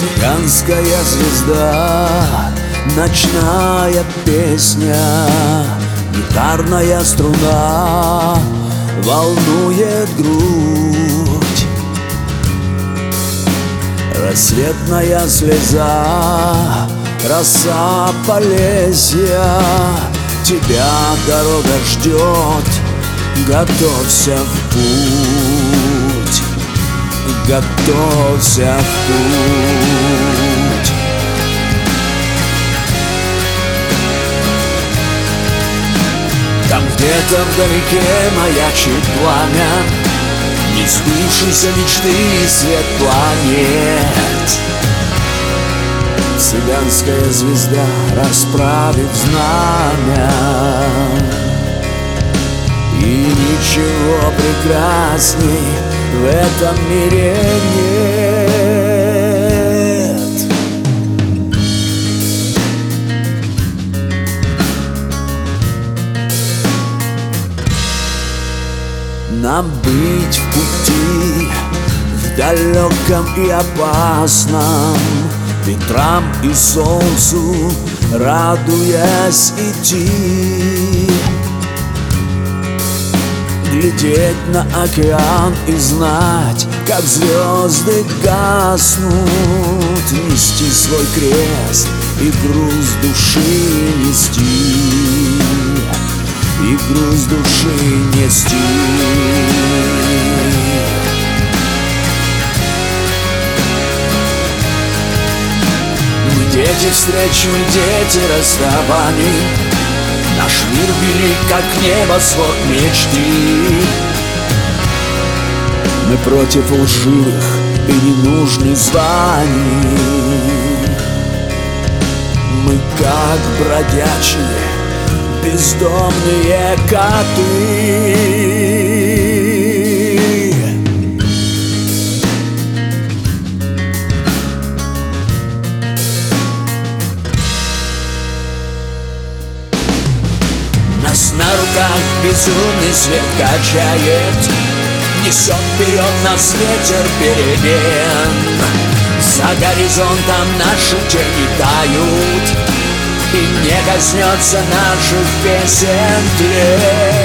Цыганская звезда, ночная песня Гитарная струна волнует грудь. Рассветная слеза, роса полезья Тебя дорога ждет, готовься в путь Готовься в путь. Там где-то вдалеке маячит пламя Не сбывшейся мечты свет планет. Цыганская звезда расправит знамя. И ничего прекрасней в этом мире нет. Нам быть в пути, в далеком и опасном. Ветрам и солнцу радуясь идти Глядеть на океан и знать, как звезды гаснут Нести свой крест и груз души нести. И груз души нести. Дети встреч, мы дети расставаний Наш мир велик, как небосвод мечты. Мы против лживых и ненужных званий Мы как бродячие, бездомные коты Нас на руках безумный свет качает Несет вперед нас ветер перемен. За горизонтом наши тени тают И не коснется наших песен тлен